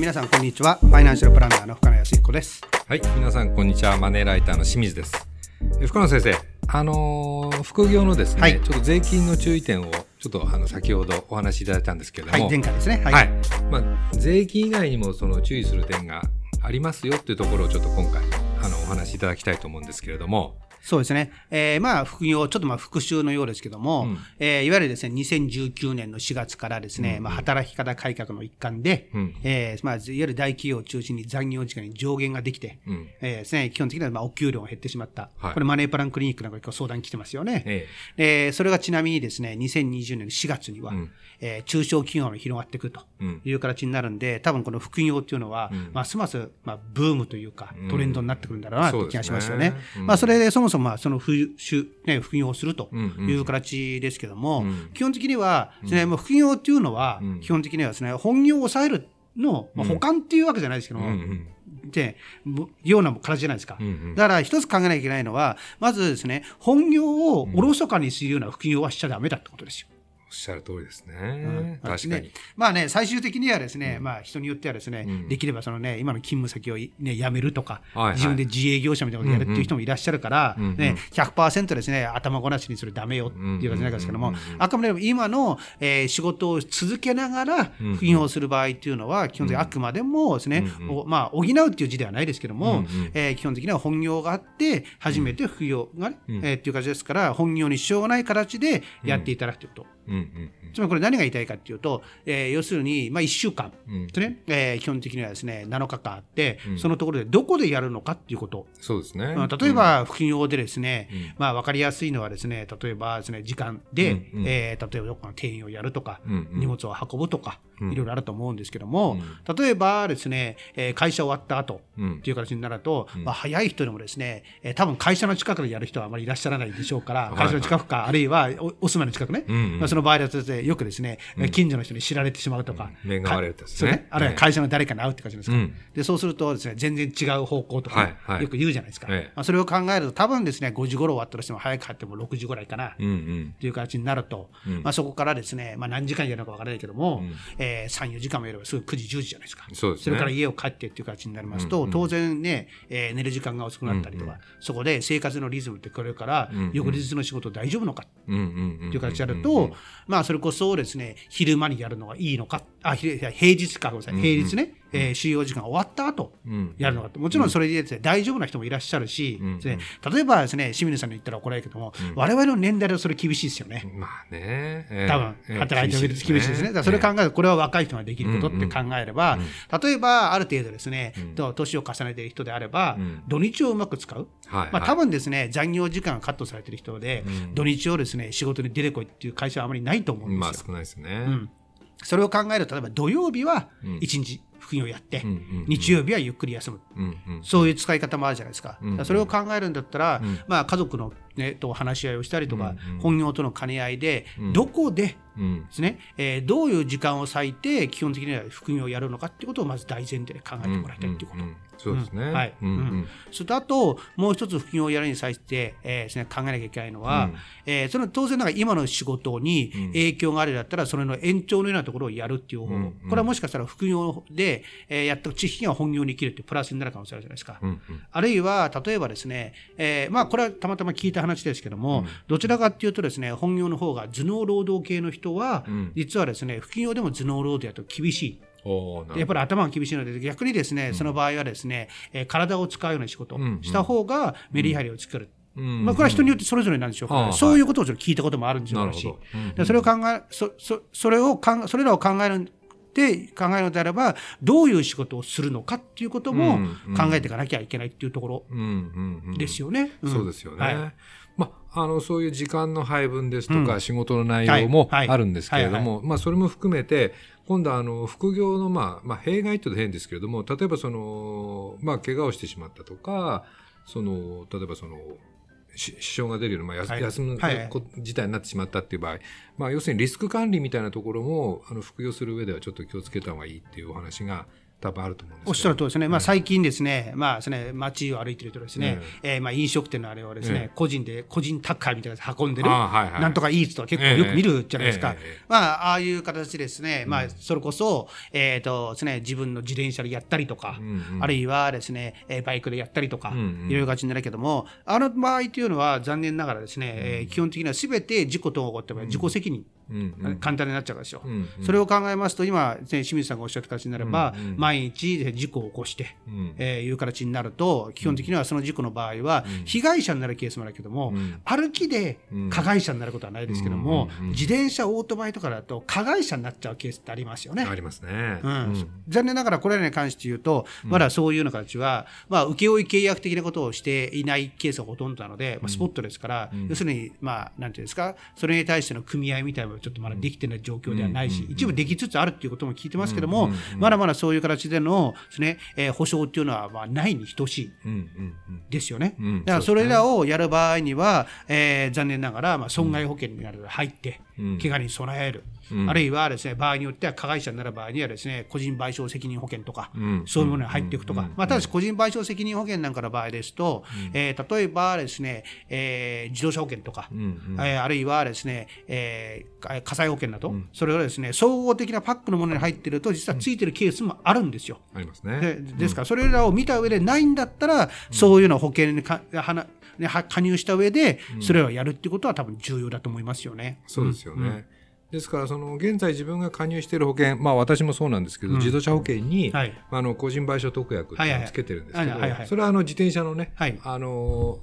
ー皆さんこんにちは。ファイナンシャルプランナーの深野康彦です。はい、皆さんこんにちは。マネーライターの清水です。え深野先生、あのー副業のですね、はいちょっと税金の注意点をちょっとあの先ほどお話しいただいたんですけれどはい、も、前回ですね。はい。はいまあ、税金以外にもその注意する点がありますよっていうところをちょっと今回あのお話しいただきたいと思うんですけれども、そうですね。えーまあ、副業、ちょっとまあ復習のようですけども、うん。えーいわゆるですね、2019年の4月からですね、うん。まあ、働き方改革の一環で、うん。えーまあ、いわゆる大企業を中心に残業時間に上限ができて、うん。えーですね、基本的にはまあお給料が減ってしまった。はい。これマネープランクリニックなんかに相談来てますよね。えでそれがちなみにですね、2020年の4月には、うん。えー中小企業が広がってくるとうん。いう形になるんで、多分この副業っていうのは、うん。ますます、まあ、ブームというかうん、トレンドになってくるんだろうなという気がしますよね。まあ、それでそもそもまあその副主、ね、副業をするとうんうん。いう形ですけども、うん。基本的にはですね、もう副業っていうのはうん、基本的にはですね、本業を抑えるの、まあ、うん。補完っていうわけじゃないですけども、うんうん。で、もような形じゃないですか。うんうん。だから一つ考えなきゃいけないのは、まずですね、本業をおろそかにするような副業はしちゃダメだってことですよ。おっしゃる通りですね。うん。確かに。ねまあね、最終的にはですね、まあ人によってはですね、うん。できればそのね、今の勤務先をね、辞めるとか、はいはい。自分で自営業者みたいなことをやるっていう人もいらっしゃるから、うんうんね、100%ですね、頭ごなしにそれダメよっていう形なんですけどもうんうんうんう、ん。あくまでも今の、えー仕事を続けながらうんうん。副業をする場合っていうのは、基本的にあくまでもですね、まあ補うっていう字ではないですけども、うんうん。えー基本的には本業があって、初めて副業がね、うん。えーっていう形ですから、本業に支障がない形でやっていただくということ。うんうんつまりこれ何が言いたいかっていうと、えー要するに、まあ、1週間、うん。ですね。えー基本的にはですね7日間あって、うん。そのところでどこでやるのかっていうこと、そうですね。まあ例えば副業でですね、うん。まあ、分かりやすいのはですね例えばですね時間で、うんうん。えー例えばどこかの店員をやるとか、うんうん。荷物を運ぶとか、うんいろいろあると思うんですけども、う例えばですね、えー会社終わった後うん。っていう形になると、うん。まあ、早い人でもですね、えー多分会社の近くでやる人はあまりいらっしゃらないでしょうから、会社の近くか、あるいはおお住まいの近くね、うんうん。まあ、その場合だとよくですね、うん。近所の人に知られてしまうとか、うん。れるってやつね。ねあるいはええ。会社の誰かに会うって感じですか、うん。でそうするとですね全然違う方向とかね、はいはい。よく言うじゃないですか、ええ。まあ、それを考えると多分ですね5時頃終わったとしても早く帰っても6時ぐらいかな、っていう形になると、うん。まあ、そこからですね、まあ、何時間やるのか分からないけども、うんえー3、4時間もやればすぐ9時、10時じゃないですか。そうですね。れから家を帰ってっていう形になりますと、うんうん。当然ね、えー寝る時間が遅くなったりとか、うんうん。そこで生活のリズムってこれからうんうん。翌日の仕事大丈夫のかうんうんうんっていう形でやると、まあ、それこそですね、昼間にやるのがいいのか、あ、ひ平日か、ごめんなさい、うんうん平日ね、えー収容時間終わった後、うん。やるのかもちろんそれで大丈夫な人もいらっしゃるし、例えばですね、清水さんに言ったら怒られるけども、うん。我々の年代ではそれ厳しいですよね。まあね。ええ多分ええ働いてみると厳しいですね。だからそれを考えると、これは若い人ができることって考えれば例えばある程度ですね年を重ねている人であればうん、土日をうまく使う。はいまあ多分ですね、残業時間がカットされている人でうん、土日をですね、仕事に出てこいっていう会社はあまりないと思うんまあですよ。少ないですね。うん。それを考えると、例えば土曜日はうん。1日副業やって日曜日はゆっくり休む。そういう使い方もあるじゃないですか。それを考えるんだったら、うんまあ、家族の、ね、と話し合いをしたりとか、うんうん。本業との兼ね合いで、うん。どこでうんですね、えーどういう時間を割いて基本的には副業をやるのかっていうことをまず大前提で考えてもらいたいっていうこと。んんん。そうですね。うん。はい。うんうん。それとあと、もう一つ副業をやるに際して、えーですね、考えなきゃいけないのは、うん。えーその当然ながら今の仕事にうん。影響があるだったら、それの延長のようなところをやるっていう方法、うんうん。これはもしかしたら副業で、えーやった知識が本業に生きるっていうプラスになる可能性あるじゃないですか。うんうん。あるいは、例えばですね、えーまあ、これはたまたま聞いた話ですけども、どちらかっていうとですね、本業の方が頭脳労働系の人は、うん。実はですね、副業でも頭脳労働やと厳しい。やっぱり頭が厳しいので、逆にですね、その場合はですね、えー体を使うような仕事うんうん。した方がメリハリを作る。うん。まあ、これは人によってそれぞれなんでしょう。けど、そういうことを聞いたこともあるんでしょうし、それを考え、そ、そ、それを考え、それらを考えるって考えるのであれば、どういう仕事をするのかっていうことも考えていかなきゃいけないっていうところですよね。ん。そうですよね。はい。まあ、あのそういう時間の配分ですとか、うん。仕事の内容もはい。あるんですけれどはいも、まあ、それも含めて、今度はあの副業の、まあまあ、弊害って言うと変ですけれども、例えばその、まあ、怪我をしてしまったとか、その例えばその、し支障が出るような、まあ休むはい。事態になってしまったっていう場合、まあ、要するにリスク管理みたいなところもあの副業する上ではちょっと気をつけた方がいいっていうお話が多分あると思うんですおっしゃるとですね、まあ、最近ですね、まあですね、街を歩いてるとですね、えーまあ飲食店のあれをですね、個人で、個人宅配みたいなやつ運んでる、なんとかイーツとか結構よく見るじゃないですか。まあ、ああいう形ですね、まあ、それこそ、えっ、とですね、自分の自転車でやったりとか、あるいはですね、バイクでやったりとか、いろいろ形になるけども、あの場合というのは残念ながらですね、え基本的にはすべて事故と起こって自己責任。簡単になっちゃうですよ、うんうん、それを考えますと今、ね、清水さんがおっしゃった形になれば、うんうん、毎日事故を起こして、うん、えー、いう形になると基本的にはその事故の場合は、被害者になるケースもあるけども、うん、歩きで加害者になることはないですけども、自転車オートバイとかだと加害者になっちゃうケースってありますよね。ありますね、残念ながらこれらに関して言うとまだそういうような形は、まあ、請負契約的なことをしていないケースがほとんどなので、まあ、スポットですから、要するに、まあ、なんていうんですかそれに対しての組合みたいなちょっとまだできてない状況ではないし、一部できつつあるっていうことも聞いてますけども、まだまだそういう形でのですね、えー、保証っていうのはまあないに等しいですよね。だからそれらをやる場合には、えー、残念ながらまあ損害保険になる入って、怪我に備える。うん、あるいはですね場合によっては加害者になる場合にはですね個人賠償責任保険とか、うん、そういうものに入っていくとか、まあ、ただし個人賠償責任保険なんかの場合ですと、うん、えー、例えばですね、えー、自動車保険とか、うんうん、えー、あるいはですね、えー、火災保険など、それがですね総合的なパックのものに入っていると実はついてるケースもあるんですよ。ありますね。でですからそれらを見た上でないんだったら、そういうの保険にかはね、加入した上でそれをやるっていうことは多分重要だと思いますよね。そうですよね。ですからその現在自分が加入している保険、まあ、私もそうなんですけど、うん、自動車保険に、はい、あの個人賠償特約をつけてるんですけど、それはあの自転車のね、はい、あの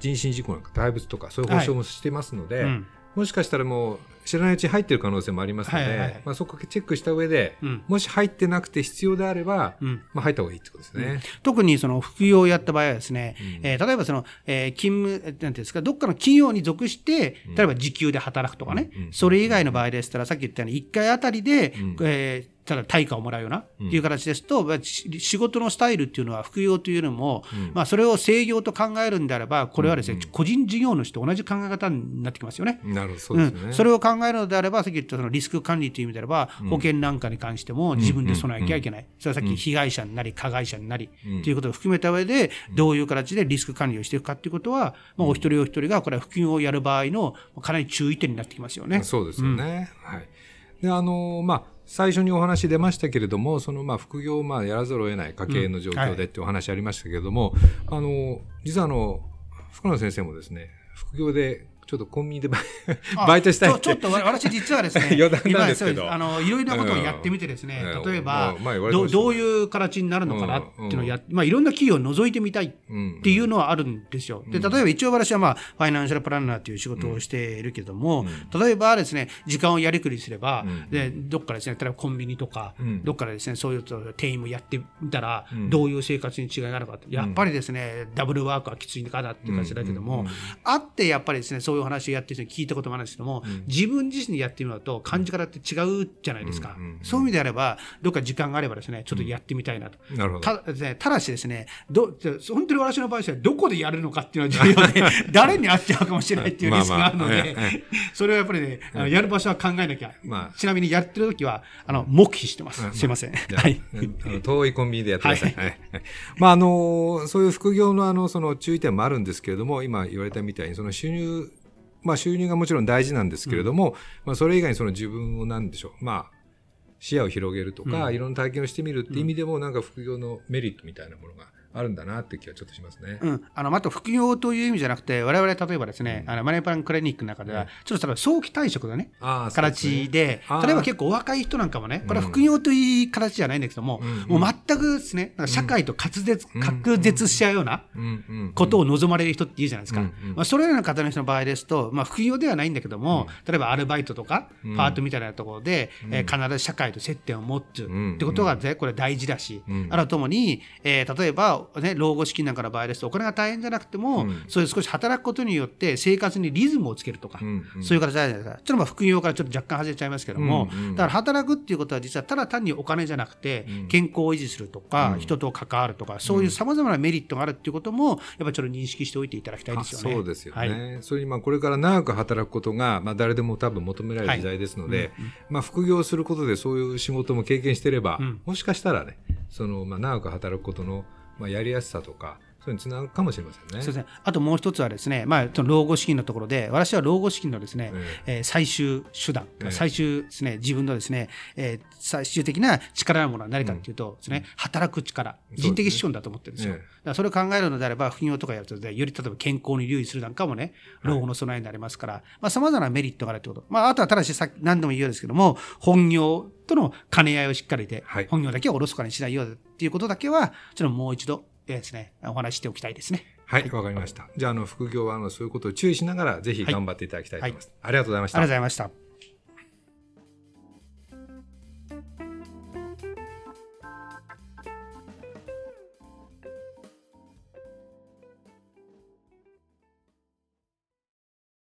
人身事故なんか大仏とかそういう保証もしてますので、はいうん、もしかしたらもう知らないうちに入ってる可能性もありますので、はいはい、まあ、そこチェックした上で、うん、もし入ってなくて必要であれば、うん、まあ、入った方がいいってことですね。うん、特にその副業をやった場合はですね、えー、例えばその、えー、勤務、なんていうんですか、どっかの企業に属して、例えば時給で働くとかね、それ以外の場合でしたら、さっき言ったように1回あたりで、えーただ対価をもらうようなっていう形ですと、うん、仕事のスタイルっていうのは副業というのも、うん、まあ、それを制業と考えるんであれば、これはですね、うん、個人事業主と同じ考え方になってきますよね。なるほど、そうですね、それを考えるのであれば、さっき言ったそのリスク管理という意味であれば、保険なんかに関しても自分で備えなきゃいけない。それはさっき被害者になり、加害者になり、ということを含めた上で、どういう形でリスク管理をしていくかということは、まあ、お一人お一人がこれは副業をやる場合のかなり注意点になってきますよね。そうですよね。はい。で、あのまあ、最初にお話出ましたけれども、そのまあ副業をまあやらざるを得ない家計の状況でってい。うお話ありましたけれども、うんはい、あの、実はあの、福野先生もですね、副業でちょっとコンビニでバイトしたいちょっと私実はですね 余談なんですけど。あのいろいろなことをやってみてですね、うん、例えば、どどういう形になるのかなっていうのをや、まあ、いろんな企業を覗いてみたいっていうのはあるんですよ。で例えば一応私は、まあ、ファイナンシャルプランナーという仕事をしているけども、例えばですね時間をやりくりすれば、でどっかですね例えばコンビニとか、どっかですねそういう店員もやってみたら、どういう生活に違いがあるかやっぱりですねダブルワークはきついかなっていう感じだけども、あってやっぱりですねそういう話をやってる人に聞いたこともあるんですけども、うん、自分自身でやってみると感じ方って違うじゃないですか、うんうんうん、そういう意味であればどっか時間があればですねちょっとやってみたいなと、なるほど。たね、ただしですねど本当に私の場合はどこでやるのかっていうのは重要で 誰に会っちゃうかもしれないっていうリスクがあるので、まあまあ、それはやっぱりね、あのやる場所は考えなきゃ、まあ、ちなみにやってる時はあの黙秘してます、すいません、はい、遠いコンビニでやってください、はい、まああのそういう副業のあのその注意点もあるんですけれども今言われたみたいにその収入まあ、収入がもちろん大事なんですけれども、うん、まあ、それ以外にその自分を何でしょう、まあ、視野を広げるとか、うん、いろんな体験をしてみるっていう意味でも、なんか副業のメリットみたいなものがあるんだなって気はちょっとしますね。うん、あのまた副業という意味じゃなくて、我々例えばですね、うん、あのマネープランクリニックの中では、ちょっと早期退職のね、形で、例えば結構若い人なんかもね、これは副業という形じゃないんだけども、もう全くですね、社会と滑舌、隔絶しちゃうようなことを望まれる人っていいじゃないですか。まあ、それらの方の人の場合ですと、まあ、副業ではないんだけども、例えばアルバイトとか、パートみたいなところで、えー、必ず社会と接点を持つってことが、これ大事だし、あるともに、えー、例えばの、ね、老後資金なんかの場合ですと、お金が大変じゃなくても、うん。そういう少し働くことによって生活にリズムをつけるとか、うんうん。そういう形じゃないですか。ちょっとまあ副業からちょっと若干外れちゃいますけども、うんうんだから働くっていうことは実はただ単にお金じゃなくて、うん。健康を維持するとか、うん。人と関わるとか、そういうさまざまなメリットがあるっていうことも、やっぱりちょっと認識しておいていただきたいですよね。あそうですよね、はい。それにまあこれから長く働くことが、まあ、誰でも多分求められる時代ですので、まあ、副業することでそういう仕事も経験していれば、うん。もしかしたらねその、まあ、長く働くことの、まあ、やりやすさとかそういうのにつながるかもしれませんね。そうですね。あともう一つはですね、まあ、その老後資金のところで、私は老後資金のですね、えー最終手段、ええ最終ですね、自分のですね、えー最終的な力のものは何かっていうとですね、働く力、人的資本だと思ってるんですよ。ええだからそれを考えるのであれば、副業とかやるとね、より例えば健康に留意するなんかもね、老後の備えになりますから、まあ、様々なメリットがあるということ。まあ、あとはただし、さ何度も言うようですけども、本業との兼ね合いをしっかりで、はい本業だけをおろそかにしないようっていうことだけは、ちょっともう一度、えーですね、お話ししておきたいですね。はい、わかりました。じゃあ、あの、副業は、あの、そういうことを注意しながら、ぜひ頑張っていただきたいと思います。ありがとうございましたありがとうご。ざいました。